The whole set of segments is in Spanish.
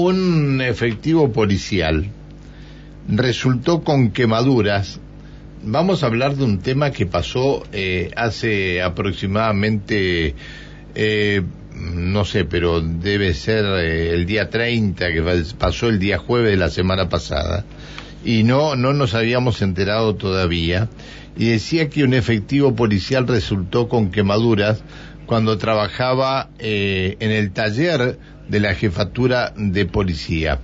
un efectivo policial resultó con quemaduras. Vamos a hablar de un tema que pasó eh, hace aproximadamente, eh, no sé, pero debe ser eh, el día 30, que pasó el día jueves de la semana pasada. Y no, no nos habíamos enterado todavía. Y decía que un efectivo policial resultó con quemaduras cuando trabajaba en el taller de la jefatura de policía.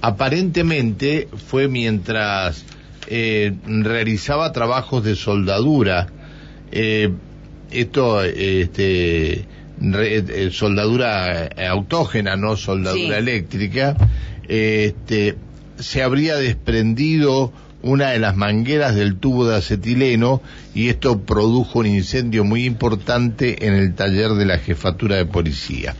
Aparentemente fue mientras eh, realizaba trabajos de soldadura. Eh, esto, este, eh, soldadura autógena, no soldadura eléctrica. Este, se habría desprendido una de las mangueras del tubo de acetileno y esto produjo un incendio muy importante en el taller de la jefatura de policía.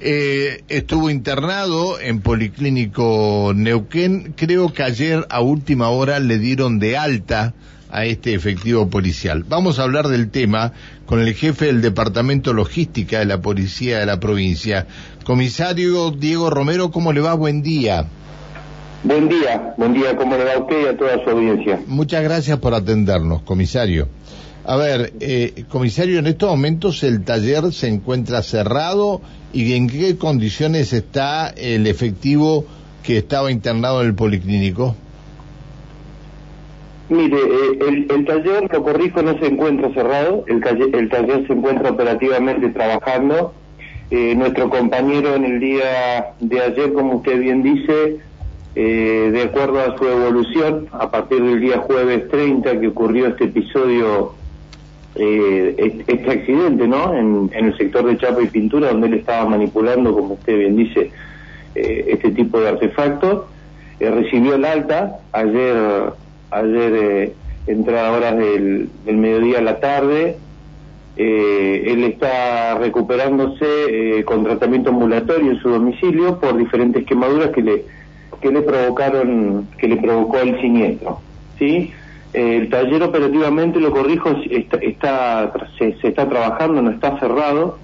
Eh, estuvo internado en Policlínico Neuquén. Creo que ayer a última hora le dieron de alta a este efectivo policial. Vamos a hablar del tema con el jefe del Departamento Logística de la Policía de la provincia. Comisario Diego Romero, ¿cómo le va? Buen día. Buen día, buen día, ¿cómo le va a usted y a toda su audiencia? Muchas gracias por atendernos, comisario. A ver, eh, comisario, en estos momentos el taller se encuentra cerrado y en qué condiciones está el efectivo que estaba internado en el policlínico. Mire, eh, el, taller, lo corrijo, no se encuentra cerrado, el, el taller se encuentra operativamente trabajando. Eh, nuestro compañero en el día de ayer, como usted bien dice, de acuerdo a su evolución, a partir del día jueves 30 que ocurrió este episodio eh, este accidente, ¿no? En, el sector de chapa y pintura, donde él estaba manipulando, como usted bien dice, eh, este tipo de artefactos. Eh, recibió el alta ayer, ayer eh, entrada horas del, mediodía a la tarde. él está recuperándose con tratamiento ambulatorio en su domicilio por diferentes quemaduras que le que le provocaron que le provocó el siniestro, ¿sí? El taller operativamente, lo corrijo, está, se, está trabajando, no está cerrado.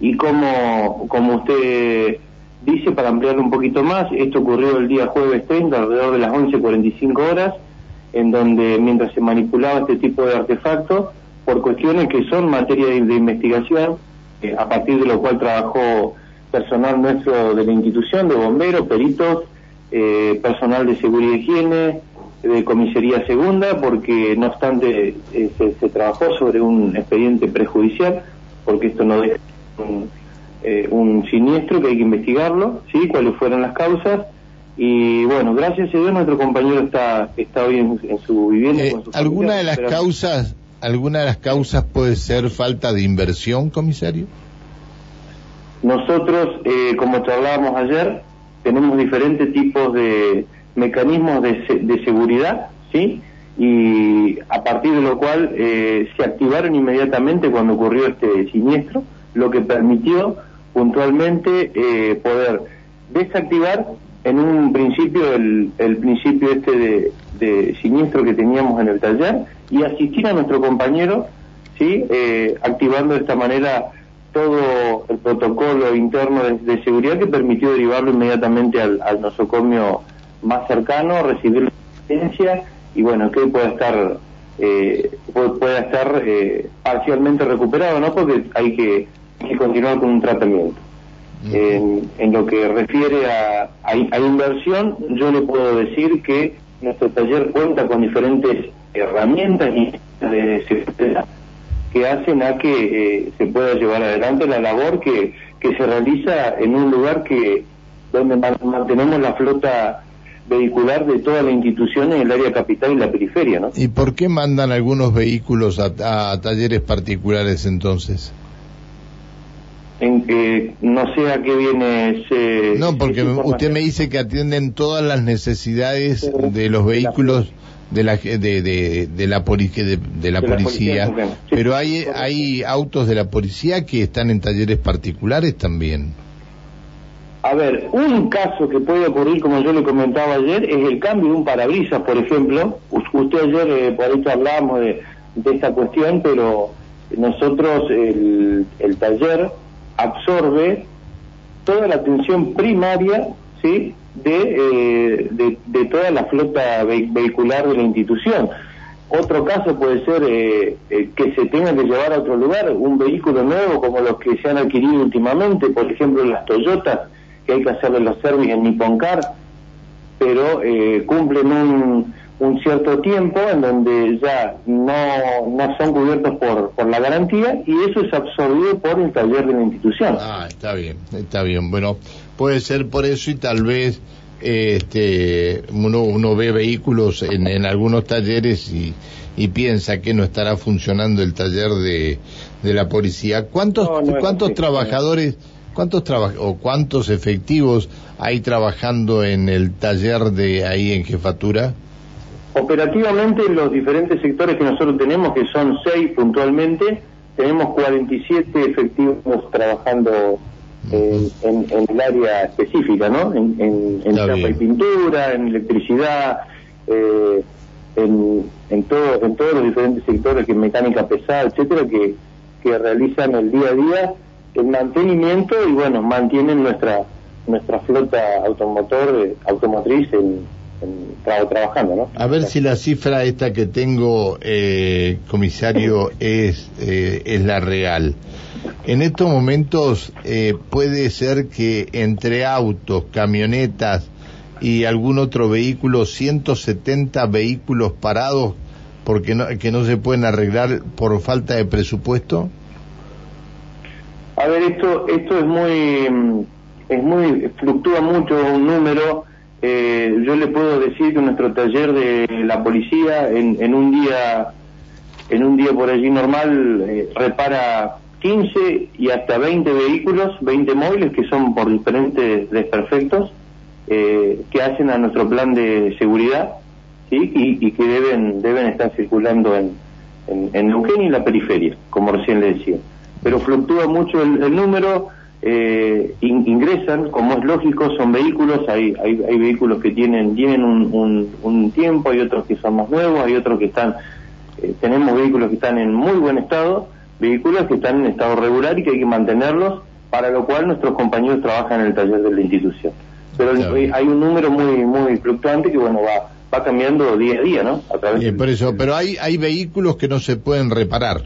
Y como, como usted dice, para ampliar un poquito más, esto ocurrió el día jueves 30, alrededor de las 11.45 horas, en donde mientras se manipulaba este tipo de artefactos, por cuestiones que son materia de, investigación, eh, a partir de lo cual trabajó personal nuestro de la institución, de bomberos, peritos, eh, personal de seguridad y higiene, de comisaría segunda porque no obstante eh, se, trabajó sobre un expediente prejudicial porque esto no es eh, un, siniestro que hay que investigarlo, ¿sí? cuáles fueron las causas y bueno, gracias a Dios nuestro compañero está, está hoy en, su vivienda. Eh, ¿Alguna de las causas alguna de las causas puede ser falta de inversión, comisario? Nosotros, como te hablábamos ayer, tenemos diferentes tipos de, mecanismos de, seguridad, ¿sí? Y a partir de lo cual eh, se activaron inmediatamente cuando ocurrió este siniestro, lo que permitió puntualmente eh, poder desactivar en un principio el, principio este de, siniestro que teníamos en el taller y asistir a nuestro compañero, ¿sí? Eh, activando de esta manera todo el protocolo interno de, seguridad que permitió derivarlo inmediatamente al nosocomio más cercano, recibir la asistencia y bueno, que pueda estar eh, pueda estar eh, parcialmente recuperado, ¿no? Porque hay que, continuar con un tratamiento. en, lo que refiere a, a, inversión, yo le puedo decir que nuestro taller cuenta con diferentes herramientas y de seguridad que hacen a que eh, se pueda llevar adelante la labor que, que se realiza en un lugar que donde mantenemos la flota vehicular de toda la institución en el área capital y la periferia, ¿no? ¿Y por qué mandan algunos vehículos a, talleres particulares entonces? En que no sé a qué viene ese... No, porque usted me dice que atienden todas las necesidades de los vehículos de la de, de, de la, de, la policía, pero hay hay autos de la policía que están en talleres particulares también. A ver, un caso que puede ocurrir, como yo le comentaba ayer, es el cambio de un parabrisas, por ejemplo. Usted ayer, eh, por eso hablamos de, esta cuestión, pero nosotros, el, taller absorbe toda la atención primaria, ¿sí? De, de, toda la flota vehicular de la institución. Otro caso puede ser eh, eh, que se tenga que llevar a otro lugar un vehículo nuevo como los que se han adquirido últimamente, por ejemplo las Toyotas, que hay que hacerle los servicios en Nippon Car, pero eh, cumplen un, un, cierto tiempo en donde ya no, no son cubiertos por, por la garantía y eso es absorbido por el taller de la institución. Ah, está bien, está bien. Bueno, puede ser por eso y tal vez este, uno, uno ve vehículos en, en algunos talleres y, y, piensa que no estará funcionando el taller de, de la policía. ¿Cuántos, cuántos trabajadores, cuántos o cuántos efectivos hay trabajando en el taller de ahí en jefatura? Operativamente en los diferentes sectores que nosotros tenemos, que son seis puntualmente, tenemos 47 efectivos trabajando en, el área específica, ¿no? En, en, y pintura, en electricidad, eh, en, en, todo, en todos los diferentes sectores, que mecánica pesada, etcétera, que, que realizan el día a día el mantenimiento y, bueno, mantienen nuestra nuestra flota automotor, eh, automotriz en, trabajando, ¿no? A ver si la cifra esta que tengo, eh, comisario, es, eh, es la real. En estos momentos eh, puede ser que entre autos, camionetas y algún otro vehículo, 170 vehículos parados porque no, que no se pueden arreglar por falta de presupuesto. A ver, esto esto es muy es muy fluctúa mucho un número. Eh, yo le puedo decir que nuestro taller de la policía en, en un día en un día por allí normal eh, repara 15 y hasta 20 vehículos, 20 móviles que son por diferentes desperfectos eh, que hacen a nuestro plan de seguridad ¿sí? y, que deben deben estar circulando en, en, en Neuquén y la periferia, como recién le decía. Pero fluctúa mucho el, número, eh, ingresan, como es lógico, son vehículos, hay, hay, hay vehículos que tienen, tienen un, un, tiempo, hay otros que son más nuevos, hay otros que están, eh, tenemos vehículos que están en muy buen estado vehículos que están en estado regular y que hay que mantenerlos, para lo cual nuestros compañeros trabajan en el taller de la institución. Pero hay un número muy muy fluctuante que bueno va va cambiando día a día, ¿no? A través por eso, pero hay hay vehículos que no se pueden reparar.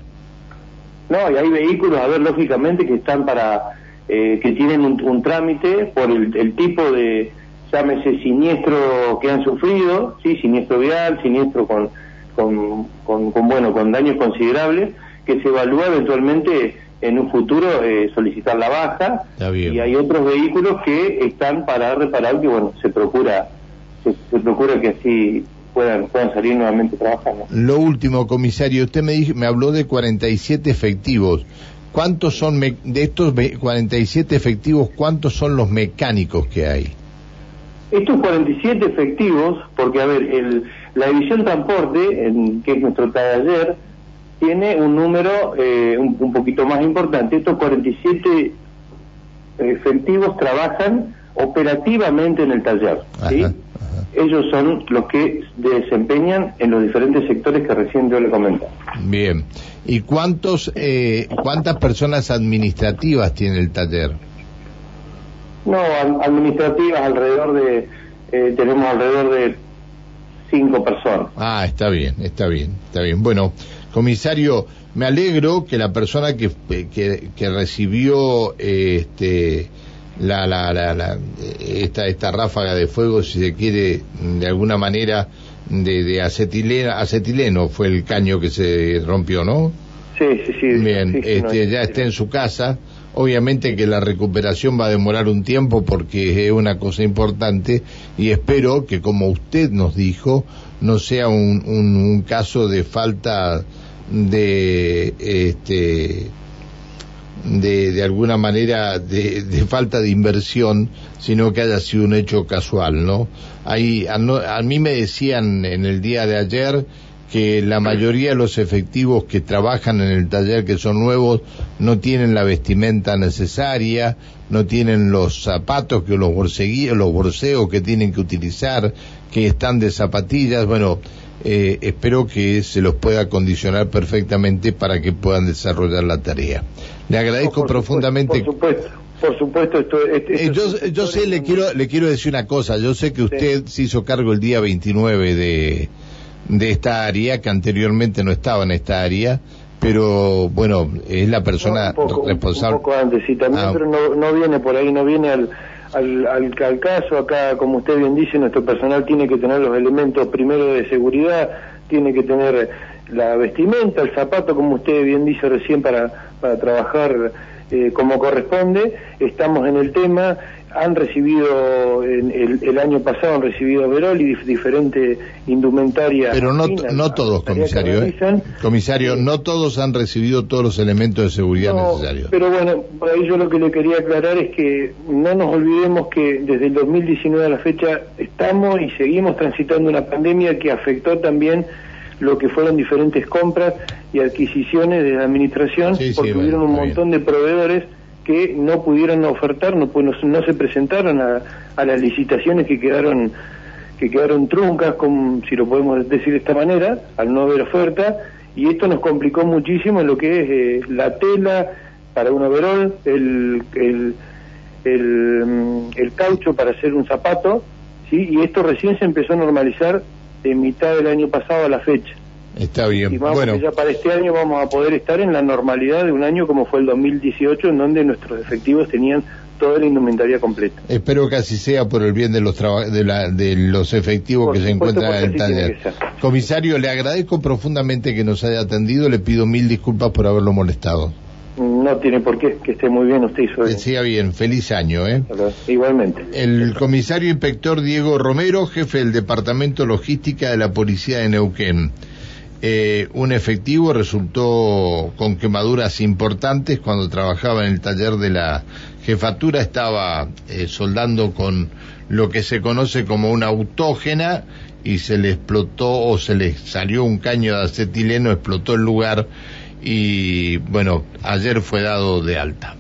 No, y hay vehículos, a ver, lógicamente que están para eh, que tienen un, trámite por el, tipo de llámese siniestro que han sufrido, sí, siniestro vial, siniestro con con, con, con bueno con daños considerables que se evalúa eventualmente en un futuro eh, solicitar la baja. Y hay otros vehículos que están para reparar que bueno se procura se, procura que así puedan puedan salir nuevamente trabajando lo último comisario usted me dijo, me habló de 47 efectivos cuántos son de estos 47 efectivos cuántos son los mecánicos que hay estos 47 efectivos porque a ver el, la división transporte en, que es nuestro taller tiene un número eh, un, poquito más importante. Estos 47 efectivos trabajan operativamente en el taller. Ellos son los que desempeñan en los diferentes sectores que recién yo le comenté. Bien. ¿Y cuántos, eh, cuántas personas administrativas tiene el taller? No, administrativas alrededor de, eh, tenemos alrededor de cinco personas. Ah, está bien, está bien, está bien. Bueno, Comisario, me alegro que la persona que, que, recibió este, la, la, la, esta, esta ráfaga de fuego, si se quiere, de alguna manera, de, de acetileno, acetileno fue el caño que se rompió, ¿no? Sí, sí, sí. Bien, este, ya esté en su casa. Obviamente que la recuperación va a demorar un tiempo porque es una cosa importante y espero que, como usted nos dijo, no sea un, un caso de falta de este de, de alguna manera de, de, falta de inversión, sino que haya sido un hecho casual, ¿no? Ahí, a, a, mí me decían en el día de ayer que la mayoría de los efectivos que trabajan en el taller, que son nuevos, no tienen la vestimenta necesaria, no tienen los zapatos que los borseguíos, los borseos que tienen que utilizar, que están de zapatillas, bueno, eh, espero que se los pueda condicionar perfectamente para que puedan desarrollar la tarea. Le agradezco profundamente. Por supuesto, esto, eh, yo, yo sé, le quiero, le quiero decir una cosa. Yo sé que usted se hizo cargo el día 29 de, de esta área, que anteriormente no estaba en esta área, pero bueno, es la persona responsable. Un poco antes, sí, también, ah. pero no, no viene por ahí, no viene al, al, al, caso. Acá, como usted bien dice, nuestro personal tiene que tener los elementos primero de seguridad, tiene que tener la vestimenta, el zapato, como usted bien dice recién, para, para trabajar eh, como corresponde. Estamos en el tema. Han recibido, el, el, año pasado han recibido Verol y diferentes indumentarias. Pero no, no todos, comisario. ¿eh? Comisario, no todos han recibido todos los elementos de seguridad necesarios. Pero bueno, por ahí yo lo que le quería aclarar es que no nos olvidemos que desde el 2019 a la fecha estamos y seguimos transitando una pandemia que afectó también lo que fueron diferentes compras y adquisiciones de la administración, porque hubieron un montón de proveedores que no pudieron ofertar, no, pues, no, se presentaron a, las licitaciones que quedaron que quedaron truncas, como, si lo podemos decir de esta manera, al no haber oferta, y esto nos complicó muchísimo lo que es eh, la tela para un overol, el, el, el, mm, el, caucho para hacer un zapato, ¿sí? y esto recién se empezó a normalizar de mitad del año pasado a la fecha. Está bien. Y bueno. ya para este año vamos a poder estar en la normalidad de un año como fue el 2018, en donde nuestros efectivos tenían toda la indumentaria completa. Espero que así sea por el bien de los de, la, de los efectivos que se encuentran en el taller. Comisario, le agradezco profundamente que nos haya atendido, le pido mil disculpas por haberlo molestado. No tiene por qué, que esté muy bien usted y su Decía bien, feliz año, ¿eh? Igualmente. El comisario inspector Diego Romero, jefe del Departamento Logística de la Policía de Neuquén. Eh, un efectivo resultó con quemaduras importantes cuando trabajaba en el taller de la jefatura, estaba eh, soldando con lo que se conoce como una autógena y se le explotó o se le salió un caño de acetileno, explotó el lugar y bueno, ayer fue dado de alta.